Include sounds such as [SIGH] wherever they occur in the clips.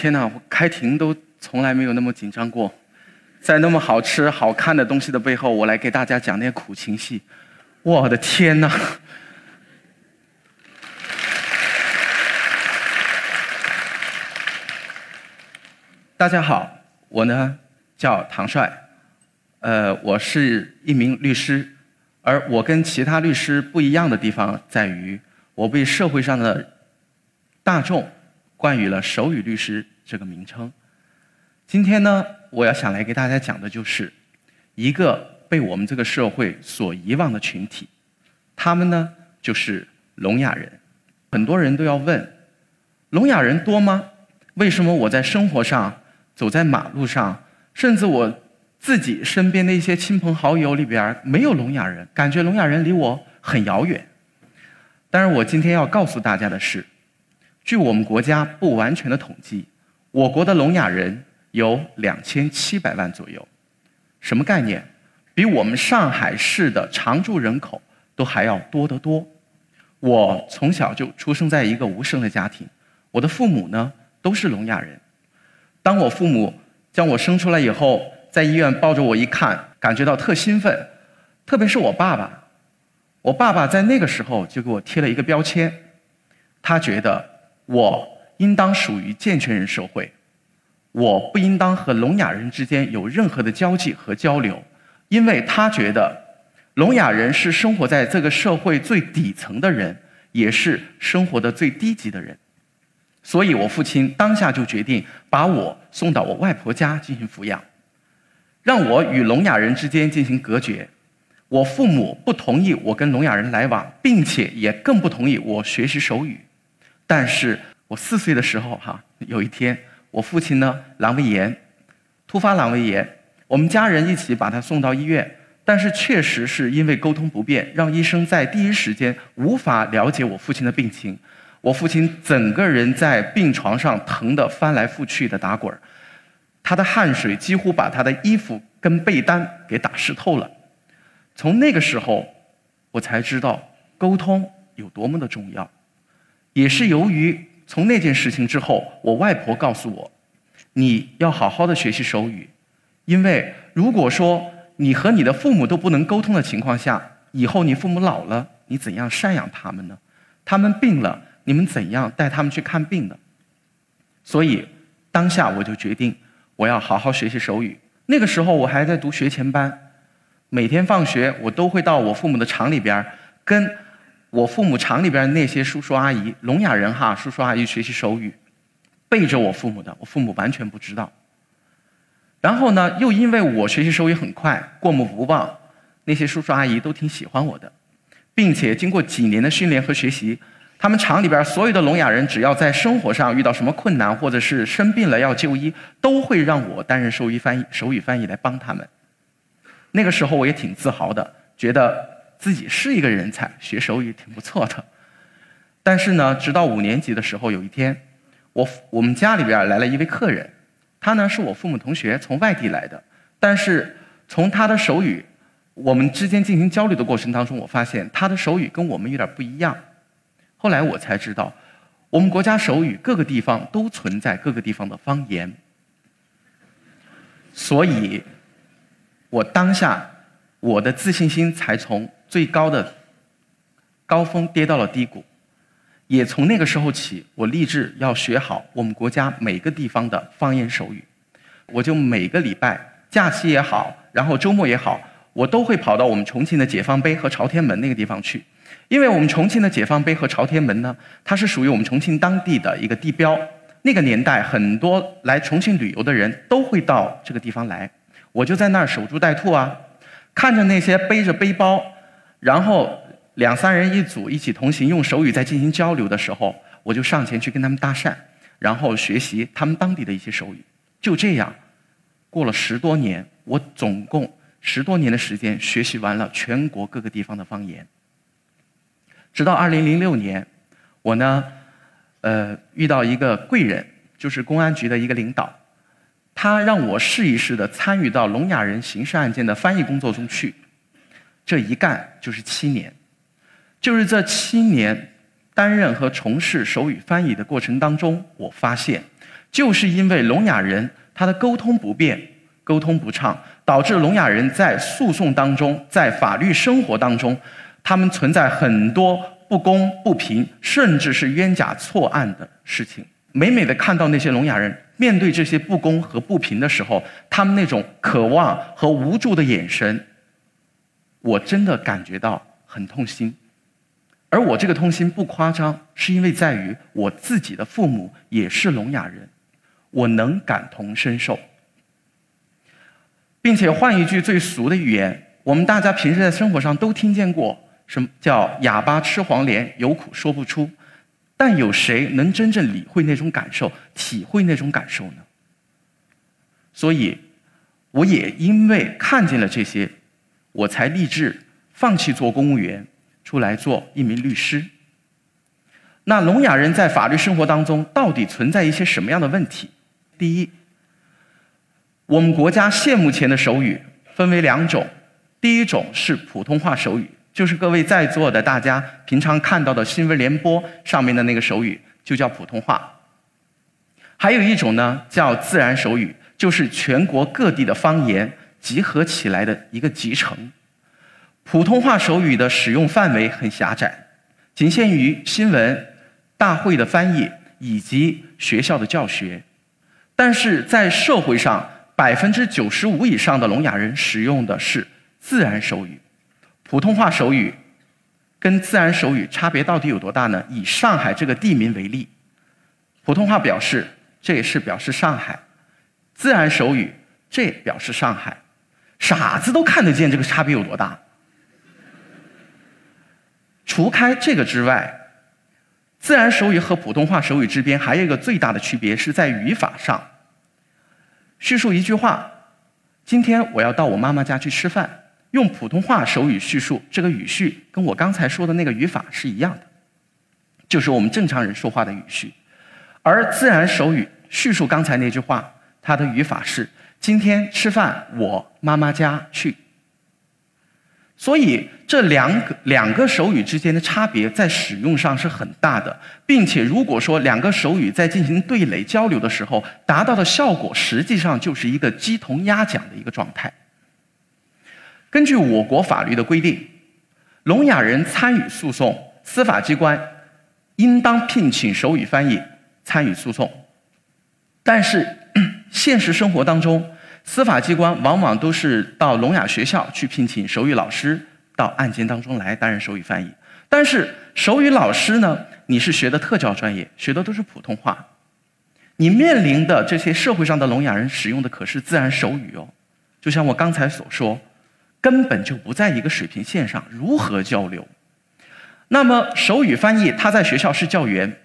天哪，我开庭都从来没有那么紧张过，在那么好吃、好看的东西的背后，我来给大家讲点苦情戏。我的天哪！大家好，我呢叫唐帅，呃，我是一名律师，而我跟其他律师不一样的地方在于，我被社会上的大众。冠予了手语律师这个名称。今天呢，我要想来给大家讲的就是一个被我们这个社会所遗忘的群体，他们呢就是聋哑人。很多人都要问：聋哑人多吗？为什么我在生活上、走在马路上，甚至我自己身边的一些亲朋好友里边没有聋哑人？感觉聋哑人离我很遥远。但是我今天要告诉大家的是。据我们国家不完全的统计，我国的聋哑人有两千七百万左右，什么概念？比我们上海市的常住人口都还要多得多。我从小就出生在一个无声的家庭，我的父母呢都是聋哑人。当我父母将我生出来以后，在医院抱着我一看，感觉到特兴奋，特别是我爸爸，我爸爸在那个时候就给我贴了一个标签，他觉得。我应当属于健全人社会，我不应当和聋哑人之间有任何的交际和交流，因为他觉得聋哑人是生活在这个社会最底层的人，也是生活的最低级的人，所以我父亲当下就决定把我送到我外婆家进行抚养，让我与聋哑人之间进行隔绝。我父母不同意我跟聋哑人来往，并且也更不同意我学习手语。但是我四岁的时候，哈，有一天我父亲呢阑尾炎，突发阑尾炎，我们家人一起把他送到医院，但是确实是因为沟通不便，让医生在第一时间无法了解我父亲的病情，我父亲整个人在病床上疼得翻来覆去的打滚他的汗水几乎把他的衣服跟被单给打湿透了。从那个时候，我才知道沟通有多么的重要。也是由于从那件事情之后，我外婆告诉我，你要好好的学习手语，因为如果说你和你的父母都不能沟通的情况下，以后你父母老了，你怎样赡养他们呢？他们病了，你们怎样带他们去看病呢？所以当下我就决定，我要好好学习手语。那个时候我还在读学前班，每天放学我都会到我父母的厂里边跟。我父母厂里边那些叔叔阿姨，聋哑人哈，叔叔阿姨学习手语，背着我父母的，我父母完全不知道。然后呢，又因为我学习手语很快，过目不忘，那些叔叔阿姨都挺喜欢我的，并且经过几年的训练和学习，他们厂里边所有的聋哑人，只要在生活上遇到什么困难，或者是生病了要就医，都会让我担任手语翻译、手语翻译来帮他们。那个时候我也挺自豪的，觉得。自己是一个人才，学手语挺不错的。但是呢，直到五年级的时候，有一天，我我们家里边来了一位客人，他呢是我父母同学，从外地来的。但是从他的手语，我们之间进行交流的过程当中，我发现他的手语跟我们有点不一样。后来我才知道，我们国家手语各个地方都存在各个地方的方言。所以，我当下我的自信心才从。最高的高峰跌到了低谷，也从那个时候起，我立志要学好我们国家每个地方的方言手语。我就每个礼拜假期也好，然后周末也好，我都会跑到我们重庆的解放碑和朝天门那个地方去，因为我们重庆的解放碑和朝天门呢，它是属于我们重庆当地的一个地标。那个年代，很多来重庆旅游的人都会到这个地方来，我就在那儿守株待兔啊，看着那些背着背包。然后两三人一组一起同行，用手语在进行交流的时候，我就上前去跟他们搭讪，然后学习他们当地的一些手语。就这样，过了十多年，我总共十多年的时间学习完了全国各个地方的方言。直到二零零六年，我呢，呃，遇到一个贵人，就是公安局的一个领导，他让我试一试的参与到聋哑人刑事案件的翻译工作中去。这一干就是七年，就是这七年担任和从事手语翻译的过程当中，我发现就是因为聋哑人他的沟通不便、沟通不畅，导致聋哑人在诉讼当中、在法律生活当中，他们存在很多不公不平，甚至是冤假错案的事情。每每的看到那些聋哑人面对这些不公和不平的时候，他们那种渴望和无助的眼神，我真的感觉到很痛心。而我这个痛心不夸张，是因为在于我自己的父母也是聋哑人，我能感同身受。并且换一句最俗的语言，我们大家平时在生活上都听见过，什么叫“哑巴吃黄连，有苦说不出”。但有谁能真正理会那种感受、体会那种感受呢？所以，我也因为看见了这些，我才立志放弃做公务员，出来做一名律师。那聋哑人在法律生活当中到底存在一些什么样的问题？第一，我们国家现目前的手语分为两种，第一种是普通话手语。就是各位在座的大家平常看到的新闻联播上面的那个手语，就叫普通话。还有一种呢，叫自然手语，就是全国各地的方言集合起来的一个集成。普通话手语的使用范围很狭窄，仅限于新闻、大会的翻译以及学校的教学。但是在社会上，百分之九十五以上的聋哑人使用的是自然手语。普通话手语跟自然手语差别到底有多大呢？以上海这个地名为例，普通话表示这也是表示上海，自然手语这也表示上海，傻子都看得见这个差别有多大。除开这个之外，自然手语和普通话手语之间还有一个最大的区别是在语法上。叙述一句话，今天我要到我妈妈家去吃饭。用普通话手语叙述，这个语序跟我刚才说的那个语法是一样的，就是我们正常人说话的语序。而自然手语叙述刚才那句话，它的语法是：今天吃饭我妈妈家去。所以这两个两个手语之间的差别在使用上是很大的，并且如果说两个手语在进行对垒交流的时候，达到的效果实际上就是一个鸡同鸭讲的一个状态。根据我国法律的规定，聋哑人参与诉讼，司法机关应当聘请手语翻译参与诉讼。但是，现实生活当中，司法机关往往都是到聋哑学校去聘请手语老师到案件当中来担任手语翻译。但是，手语老师呢，你是学的特教专业，学的都是普通话，你面临的这些社会上的聋哑人使用的可是自然手语哦。就像我刚才所说。根本就不在一个水平线上，如何交流？那么手语翻译，他在学校是教员，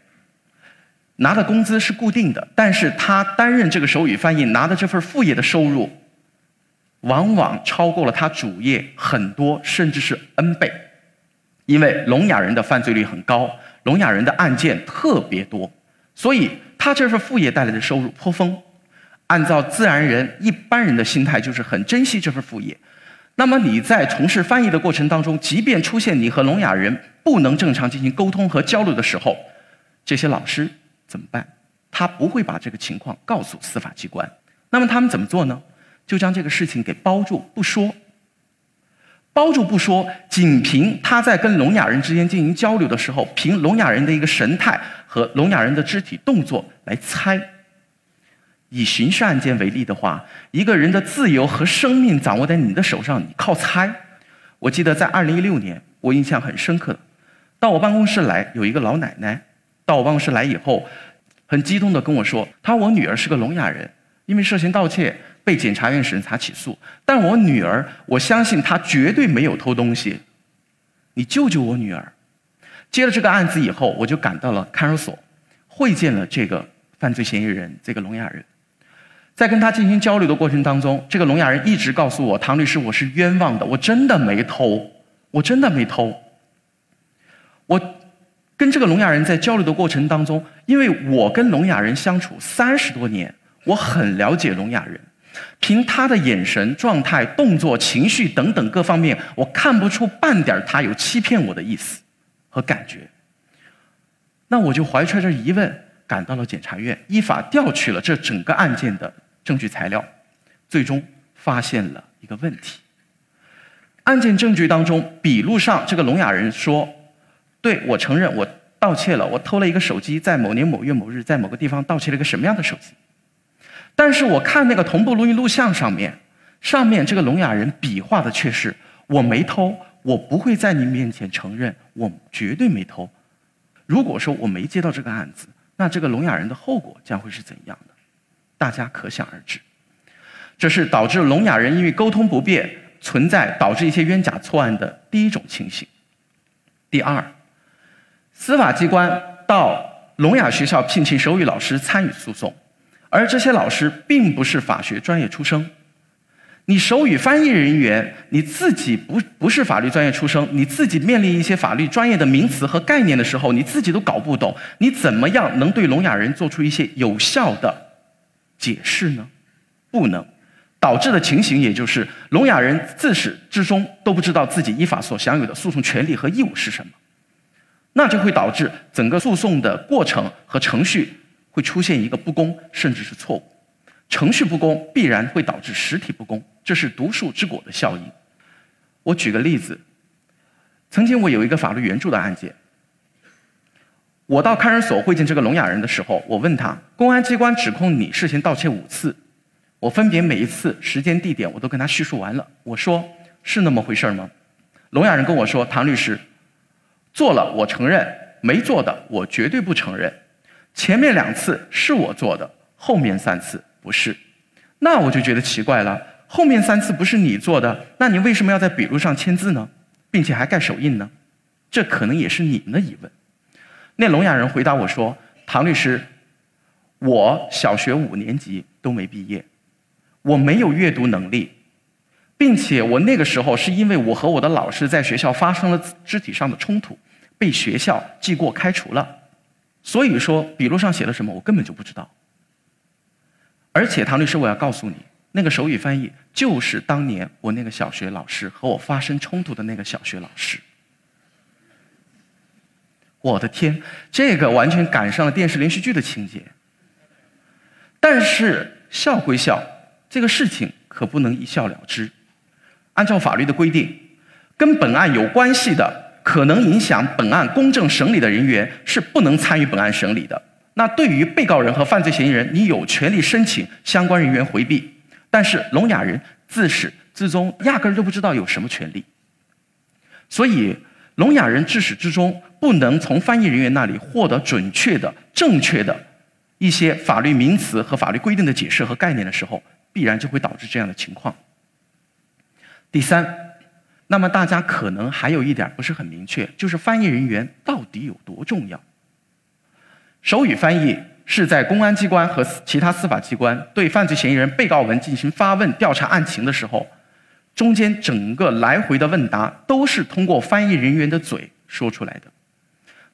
拿的工资是固定的，但是他担任这个手语翻译拿的这份副业的收入，往往超过了他主业很多，甚至是 N 倍。因为聋哑人的犯罪率很高，聋哑人的案件特别多，所以他这份副业带来的收入颇丰。按照自然人一般人的心态，就是很珍惜这份副业。那么你在从事翻译的过程当中，即便出现你和聋哑人不能正常进行沟通和交流的时候，这些老师怎么办？他不会把这个情况告诉司法机关。那么他们怎么做呢？就将这个事情给包住不说，包住不说，仅凭他在跟聋哑人之间进行交流的时候，凭聋哑人的一个神态和聋哑人的肢体动作来猜。以刑事案件为例的话，一个人的自由和生命掌握在你的手上，你靠猜。我记得在二零一六年，我印象很深刻，到我办公室来有一个老奶奶，到我办公室来以后，很激动地跟我说：“她我女儿是个聋哑人，因为涉嫌盗窃被检察院审查起诉，但我女儿，我相信她绝对没有偷东西，你救救我女儿。”接了这个案子以后，我就赶到了看守所，会见了这个犯罪嫌疑人，这个聋哑人。在跟他进行交流的过程当中，这个聋哑人一直告诉我：“唐律师，我是冤枉的，我真的没偷，我真的没偷。”我跟这个聋哑人在交流的过程当中，因为我跟聋哑人相处三十多年，我很了解聋哑人，凭他的眼神、状态、动作、情绪等等各方面，我看不出半点他有欺骗我的意思和感觉。那我就怀揣着疑问。赶到了检察院，依法调取了这整个案件的证据材料，最终发现了一个问题。案件证据当中，笔录上这个聋哑人说：“对我承认，我盗窃了，我偷了一个手机，在某年某月某日，在某个地方盗窃了一个什么样的手机。”但是我看那个同步录音录像上面，上面这个聋哑人比划的却是“我没偷，我不会在你面前承认，我绝对没偷。”如果说我没接到这个案子，那这个聋哑人的后果将会是怎样的？大家可想而知。这是导致聋哑人因为沟通不便。存在导致一些冤假错案的第一种情形。第二，司法机关到聋哑学校聘请手语老师参与诉讼，而这些老师并不是法学专业出身。你手语翻译人员，你自己不不是法律专业出身，你自己面临一些法律专业的名词和概念的时候，你自己都搞不懂，你怎么样能对聋哑人做出一些有效的解释呢？不能。导致的情形，也就是聋哑人自始至终都不知道自己依法所享有的诉讼权利和义务是什么，那就会导致整个诉讼的过程和程序会出现一个不公，甚至是错误。程序不公必然会导致实体不公，这是毒树之果的效应。我举个例子，曾经我有一个法律援助的案件，我到看守所会见这个聋哑人的时候，我问他：公安机关指控你涉嫌盗窃五次。我分别每一次时间地点我都跟他叙述完了。我说是那么回事吗？聋哑人跟我说：“唐律师，做了我承认，没做的我绝对不承认。前面两次是我做的，后面三次不是。那我就觉得奇怪了，后面三次不是你做的，那你为什么要在笔录上签字呢，并且还盖手印呢？这可能也是你们的疑问。”那聋哑人回答我说：“唐律师，我小学五年级都没毕业。”我没有阅读能力，并且我那个时候是因为我和我的老师在学校发生了肢体上的冲突，被学校记过开除了。所以说笔录上写了什么，我根本就不知道。而且唐律师，我要告诉你，那个手语翻译就是当年我那个小学老师和我发生冲突的那个小学老师。我的天，这个完全赶上了电视连续剧的情节。但是笑归笑。这个事情可不能一笑了之。按照法律的规定，跟本案有关系的、可能影响本案公正审理的人员是不能参与本案审理的。那对于被告人和犯罪嫌疑人，你有权利申请相关人员回避。但是聋哑人自始至终压根儿都不知道有什么权利，所以聋哑人自始至终不能从翻译人员那里获得准确的、正确的一些法律名词和法律规定的解释和概念的时候。必然就会导致这样的情况。第三，那么大家可能还有一点不是很明确，就是翻译人员到底有多重要？手语翻译是在公安机关和其他司法机关对犯罪嫌疑人、被告人进行发问、调查案情的时候，中间整个来回的问答都是通过翻译人员的嘴说出来的。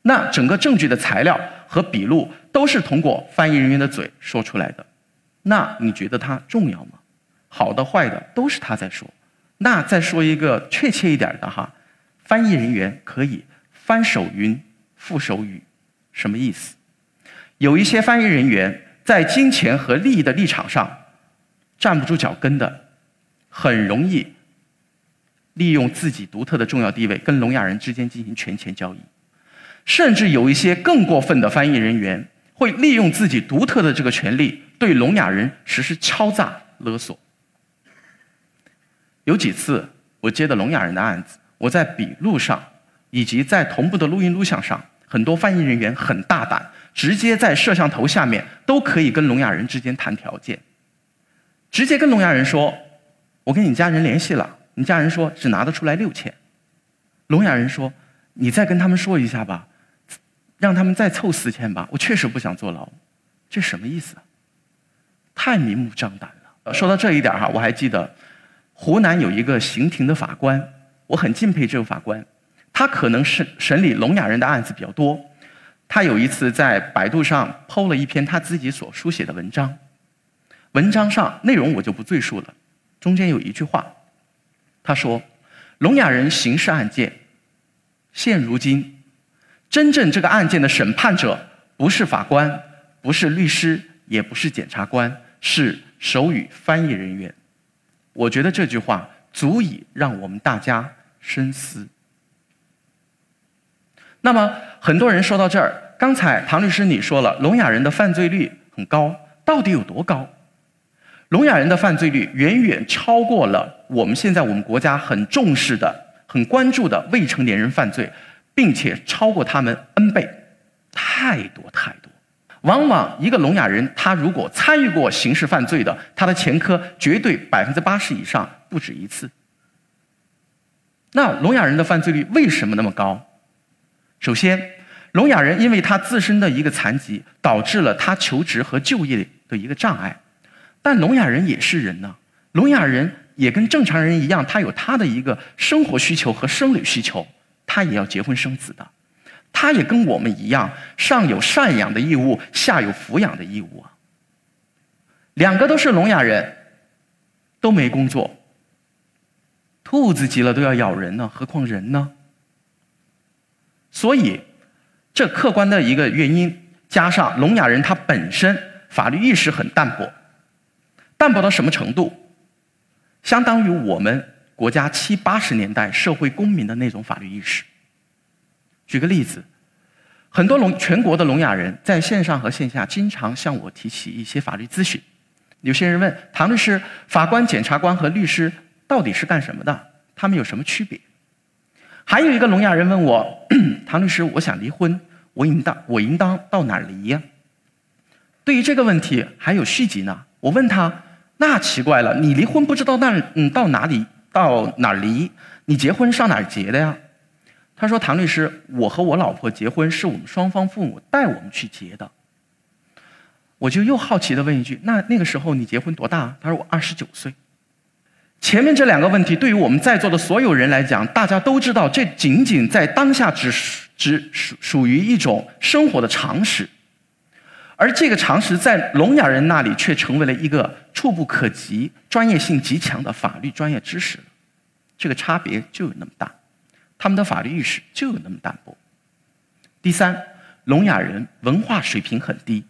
那整个证据的材料和笔录都是通过翻译人员的嘴说出来的。那你觉得它重要吗？好的、坏的都是他在说。那再说一个确切一点的哈，翻译人员可以翻手云覆手语，什么意思？有一些翻译人员在金钱和利益的立场上站不住脚跟的，很容易利用自己独特的重要地位跟聋哑人之间进行权钱交易，甚至有一些更过分的翻译人员。会利用自己独特的这个权利，对聋哑人实施敲诈勒索。有几次我接的聋哑人的案子，我在笔录上以及在同步的录音录像上，很多翻译人员很大胆，直接在摄像头下面都可以跟聋哑人之间谈条件，直接跟聋哑人说：“我跟你家人联系了，你家人说只拿得出来六千。”聋哑人说：“你再跟他们说一下吧。”让他们再凑四千吧，我确实不想坐牢，这什么意思？太明目张胆了。说到这一点哈，我还记得湖南有一个刑庭的法官，我很敬佩这个法官，他可能是审理聋哑人的案子比较多。他有一次在百度上剖了一篇他自己所书写的文章，文章上内容我就不赘述了，中间有一句话，他说：“聋哑人刑事案件，现如今。”真正这个案件的审判者不是法官，不是律师，也不是检察官，是手语翻译人员。我觉得这句话足以让我们大家深思。那么，很多人说到这儿，刚才唐律师你说了，聋哑人的犯罪率很高，到底有多高？聋哑人的犯罪率远远超过了我们现在我们国家很重视的、很关注的未成年人犯罪，并且超过他们 N 倍，太多太多。往往一个聋哑人，他如果参与过刑事犯罪的，他的前科绝对百分之八十以上不止一次。那聋哑人的犯罪率为什么那么高？首先，聋哑人因为他自身的一个残疾，导致了他求职和就业的一个障碍。但聋哑人也是人呢，聋哑人也跟正常人一样，他有他的一个生活需求和生理需求，他也要结婚生子的，他也跟我们一样，上有赡养的义务，下有抚养的义务啊。两个都是聋哑人，都没工作，兔子急了都要咬人呢，何况人呢？所以，这客观的一个原因，加上聋哑人他本身法律意识很淡薄，淡薄到什么程度？相当于我们国家七八十年代社会公民的那种法律意识。举个例子，很多聋全国的聋哑人在线上和线下经常向我提起一些法律咨询。有些人问唐律师：法官、检察官和律师到底是干什么的？他们有什么区别？还有一个聋哑人问我：“ [CLEARS THROAT] 唐律师，我想离婚，我应当我应当到哪儿离呀？”对于这个问题还有续集呢。我问他：“那奇怪了，你离婚不知道那嗯到哪里到哪儿离？你结婚上哪儿结的呀？”他说：“唐律师，我和我老婆结婚是我们双方父母带我们去结的。”我就又好奇的问一句：“那那个时候你结婚多大？”他说：“我二十九岁。”前面这两个问题，对于我们在座的所有人来讲，大家都知道，这仅仅在当下只只属属于一种生活的常识，而这个常识在聋哑人那里却成为了一个触不可及、专业性极强的法律专业知识，这个差别就有那么大，他们的法律意识就有那么淡薄。第三，聋哑人文化水平很低，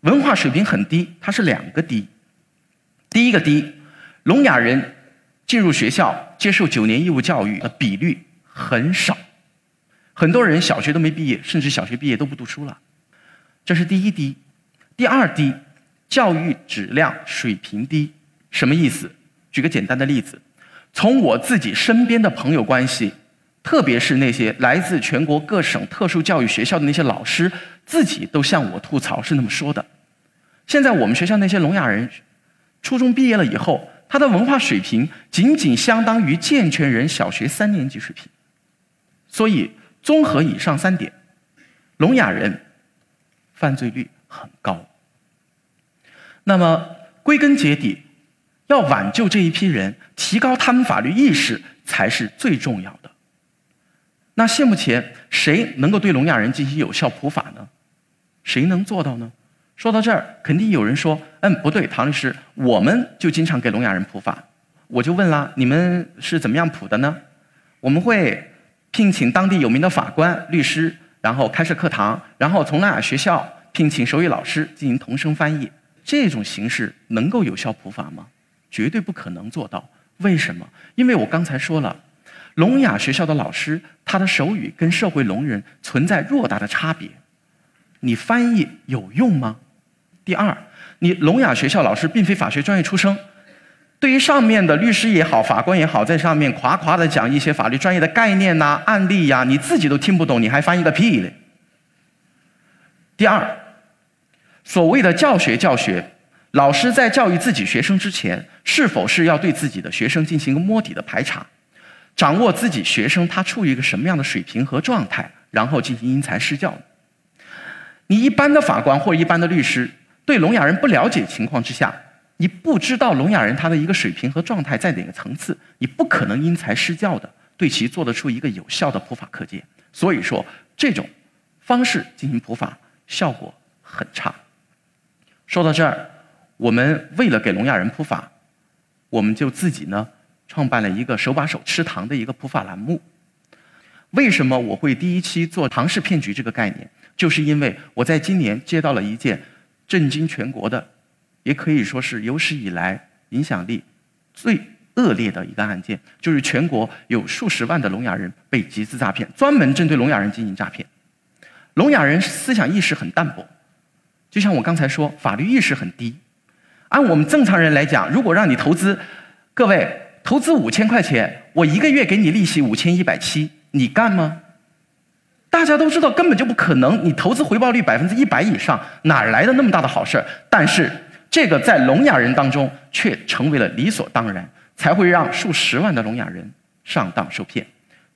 文化水平很低，它是两个低，第一个低。聋哑人进入学校接受九年义务教育的比率很少，很多人小学都没毕业，甚至小学毕业都不读书了，这是第一低。第二低，教育质量水平低，什么意思？举个简单的例子，从我自己身边的朋友关系，特别是那些来自全国各省特殊教育学校的那些老师，自己都向我吐槽是那么说的。现在我们学校那些聋哑人，初中毕业了以后。他的文化水平仅仅相当于健全人小学三年级水平，所以综合以上三点，聋哑人犯罪率很高。那么归根结底，要挽救这一批人，提高他们法律意识才是最重要的。那现目前谁能够对聋哑人进行有效普法呢？谁能做到呢？说到这儿，肯定有人说：“嗯，不对，唐律师，我们就经常给聋哑人普法。”我就问了：“你们是怎么样普的呢？”我们会聘请当地有名的法官、律师，然后开设课堂，然后从聋哑学校聘请手语老师进行同声翻译。这种形式能够有效普法吗？绝对不可能做到。为什么？因为我刚才说了，聋哑学校的老师他的手语跟社会聋人存在偌大的差别，你翻译有用吗？第二，你聋哑学校老师并非法学专业出身，对于上面的律师也好、法官也好，在上面夸夸的讲一些法律专业的概念呐、案例呀，你自己都听不懂，你还翻译个屁嘞！第二，所谓的教学教学，老师在教育自己学生之前，是否是要对自己的学生进行一个摸底的排查，掌握自己学生他处于一个什么样的水平和状态，然后进行因材施教？你一般的法官或者一般的律师。对聋哑人不了解情况之下，你不知道聋哑人他的一个水平和状态在哪个层次，你不可能因材施教的对其做得出一个有效的普法课件。所以说，这种方式进行普法效果很差。说到这儿，我们为了给聋哑人普法，我们就自己呢创办了一个手把手吃糖的一个普法栏目。为什么我会第一期做唐氏骗局这个概念？就是因为我在今年接到了一件震惊全国的，也可以说是有史以来影响力最恶劣的一个案件，就是全国有数十万的聋哑人被集资诈骗，专门针对聋哑人进行诈骗。聋哑人思想意识很淡薄，就像我刚才说，法律意识很低。按我们正常人来讲，如果让你投资，各位投资五千块钱，我一个月给你利息五千一百七，你干吗？大家都知道根本就不可能，你投资回报率百分之一百以上，哪来的那么大的好事儿？但是这个在聋哑人当中却成为了理所当然，才会让数十万的聋哑人上当受骗。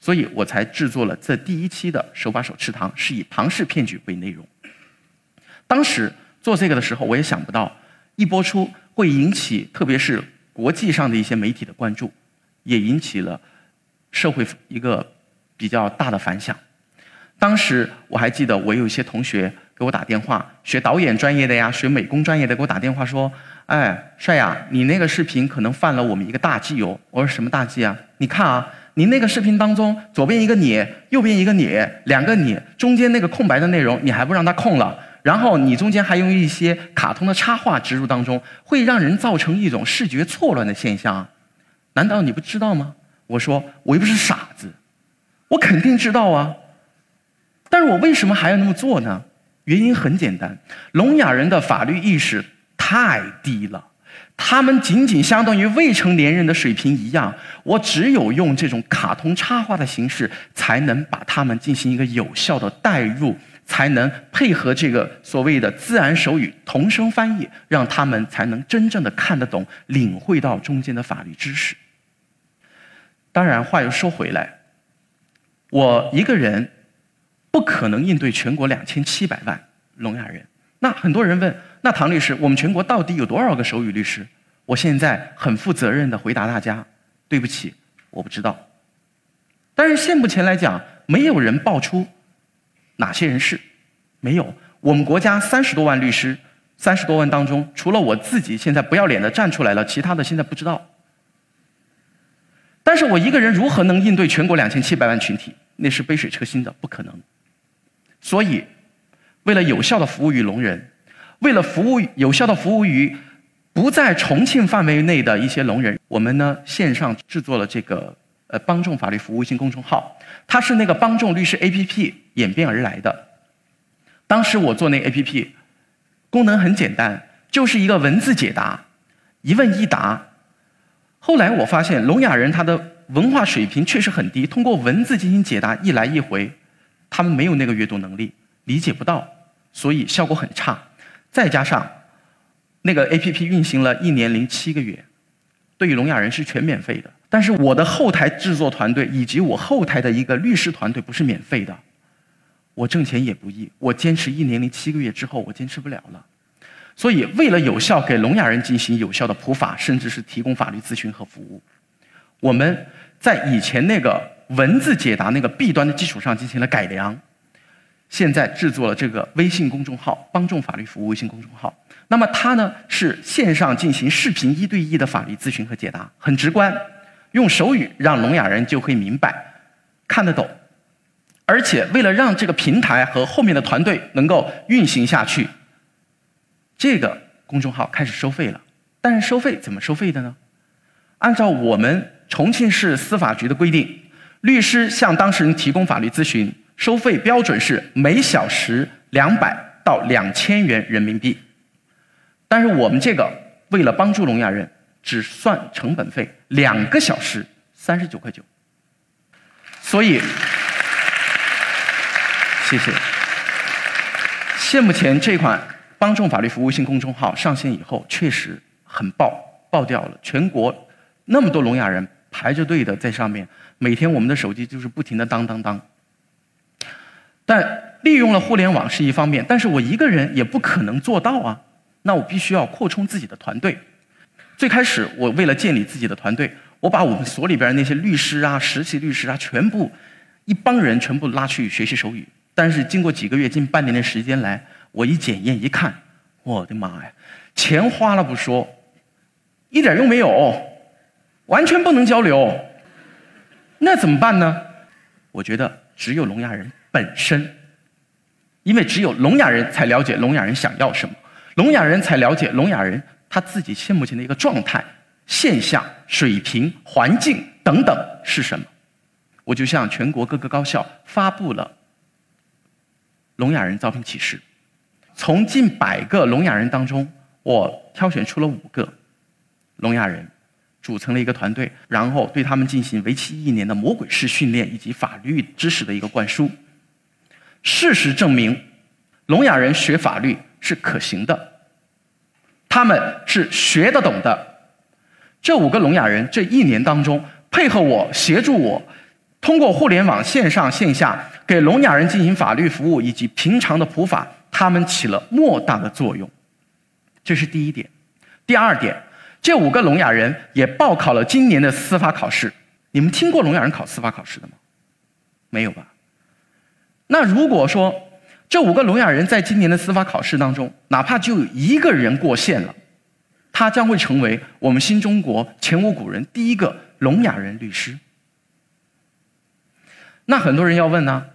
所以我才制作了这第一期的《手把手吃糖》，是以庞氏骗局为内容。当时做这个的时候，我也想不到一播出会引起，特别是国际上的一些媒体的关注，也引起了社会一个比较大的反响。当时我还记得，我有一些同学给我打电话，学导演专业的呀，学美工专业的，给我打电话说：“哎，帅呀，你那个视频可能犯了我们一个大忌哦。”我说：“什么大忌啊？你看啊。”你那个视频当中，左边一个你，右边一个你，两个你，中间那个空白的内容你还不让它空了，然后你中间还用一些卡通的插画植入当中，会让人造成一种视觉错乱的现象，难道你不知道吗？我说我又不是傻子，我肯定知道啊，但是我为什么还要那么做呢？原因很简单，聋哑人的法律意识太低了。他们仅仅相当于未成年人的水平一样，我只有用这种卡通插画的形式，才能把他们进行一个有效的代入，才能配合这个所谓的自然手语同声翻译，让他们才能真正的看得懂、领会到中间的法律知识。当然，话又说回来，我一个人不可能应对全国两千七百万聋哑人。那很多人问。那唐律师，我们全国到底有多少个手语律师？我现在很负责任的回答大家，对不起，我不知道。但是现目前来讲，没有人报出哪些人是，没有。我们国家三十多万律师，三十多万当中，除了我自己现在不要脸的站出来了，其他的现在不知道。但是我一个人如何能应对全国两千七百万群体？那是杯水车薪的，不可能。所以，为了有效的服务于聋人。为了服务有效的服务于不在重庆范围内的一些聋人，我们呢线上制作了这个呃帮众法律服务微信公众号，它是那个帮众律师 APP 演变而来的。当时我做那 APP，功能很简单，就是一个文字解答，一问一答。后来我发现聋哑人他的文化水平确实很低，通过文字进行解答一来一回，他们没有那个阅读能力，理解不到，所以效果很差。再加上，那个 A P P 运行了一年零七个月，对于聋哑人是全免费的。但是我的后台制作团队以及我后台的一个律师团队不是免费的，我挣钱也不易。我坚持一年零七个月之后，我坚持不了了。所以，为了有效给聋哑人进行有效的普法，甚至是提供法律咨询和服务，我们在以前那个文字解答那个弊端的基础上进行了改良。现在制作了这个微信公众号“帮众法律服务”微信公众号，那么它呢是线上进行视频一对一的法律咨询和解答，很直观，用手语让聋哑人就会明白、看得懂。而且为了让这个平台和后面的团队能够运行下去，这个公众号开始收费了。但是收费怎么收费的呢？按照我们重庆市司法局的规定，律师向当事人提供法律咨询。收费标准是每小时两百到两千元人民币，但是我们这个为了帮助聋哑人，只算成本费，两个小时三十九块九。所以，谢谢。现目前这款帮众法律服务微信公众号上线以后，确实很爆，爆掉了。全国那么多聋哑人排着队的在上面，每天我们的手机就是不停的当当当。但利用了互联网是一方面，但是我一个人也不可能做到啊。那我必须要扩充自己的团队。最开始我为了建立自己的团队，我把我们所里边那些律师啊、实习律师啊，全部一帮人全部拉去学习手语。但是经过几个月、近半年的时间来，我一检验一看，我的妈呀，钱花了不说，一点用没有，完全不能交流。那怎么办呢？我觉得只有聋哑人。本身因为只有聋哑人才了解聋哑人想要什么，聋哑人才了解聋哑人他自己现目前的一个状态、现象、水平、环境等等是什么。我就向全国各个高校发布了聋哑人招聘启事，从近百个聋哑人当中，我挑选出了五个聋哑人，组成了一个团队，然后对他们进行为期一年的魔鬼式训练以及法律知识的一个灌输。事实证明，聋哑人学法律是可行的，他们是学得懂的。这五个聋哑人这一年当中，配合我，协助我。通过互联网线上线下给聋哑人进行法律服务以及平常的普法，他们起了莫大的作用。这是第一点。第二点，这五个聋哑人也报考了今年的司法考试。你们听过聋哑人考司法考试的吗？没有吧？那如果说这五个聋哑人在今年的司法考试当中，哪怕就有一个人过线了，他将会成为我们新中国前无古人第一个聋哑人律师。那很多人要问呢，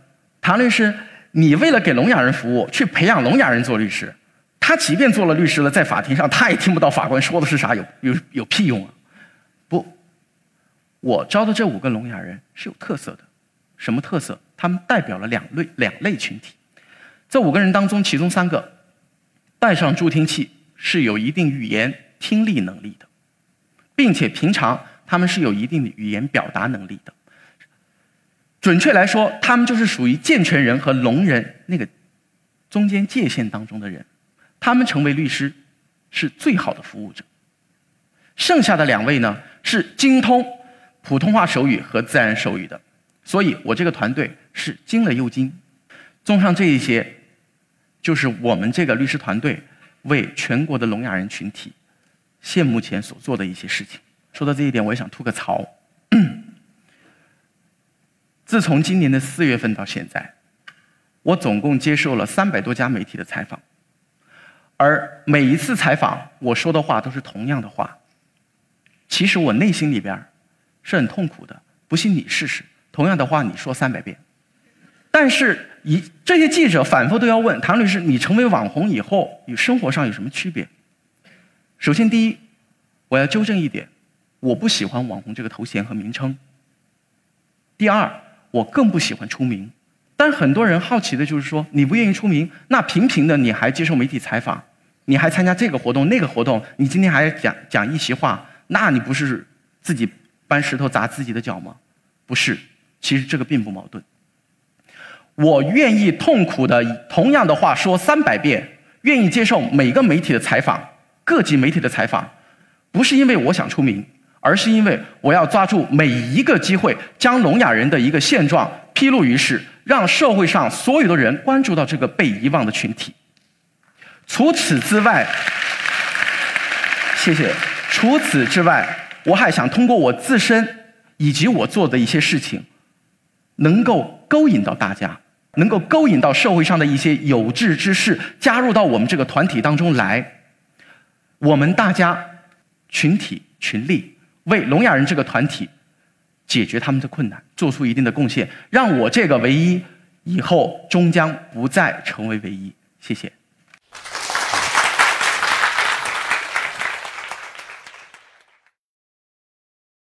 唐律师，你为了给聋哑人服务，去培养聋哑人做律师，他即便做了律师了，在法庭上他也听不到法官说的是啥，有有有屁用啊？不，我招的这五个聋哑人是有特色的，什么特色？他们代表了两类两类群体。这五个人当中，其中三个戴上助听器是有一定语言听力能力的，并且平常他们是有一定的语言表达能力的。准确来说，他们就是属于健全人和聋人那个中间界限当中的人，他们成为律师是最好的服务者。剩下的两位呢，是精通普通话手语和自然手语的，所以我这个团队是精了又精。综上这一些，就是我们这个律师团队为全国的聋哑人群体现目前所做的一些事情。说到这一点，我也想吐个槽。自从今年的四月份到现在，我总共接受了三百多家媒体的采访，而每一次采访我说的话都是同样的话。其实我内心里边是很痛苦的，不信你试试，同样的话你说三百遍。但是，一这些记者反复都要问唐律师：“你成为网红以后与生活上有什么区别？”首先，第一，我要纠正一点，我不喜欢“网红”这个头衔和名称。第二。我更不喜欢出名，但很多人好奇的就是说，你不愿意出名，那平平的你还接受媒体采访，你还参加这个活动那个活动，你今天还讲讲一席话，那你不是自己搬石头砸自己的脚吗？不是，其实这个并不矛盾。我愿意痛苦的同样的话说三百遍，愿意接受每个媒体的采访，各级媒体的采访，不是因为我想出名。而是因为我要抓住每一个机会，将聋哑人的一个现状披露于世，让社会上所有的人关注到这个被遗忘的群体。除此之外，谢谢。除此之外，我还想通过我自身以及我做的一些事情，能够勾引到大家，能够勾引到社会上的一些有志之士加入到我们这个团体当中来。我们大家群体群力。为聋哑人这个团体解决他们的困难，做出一定的贡献，让我这个唯一以后终将不再成为唯一。谢谢。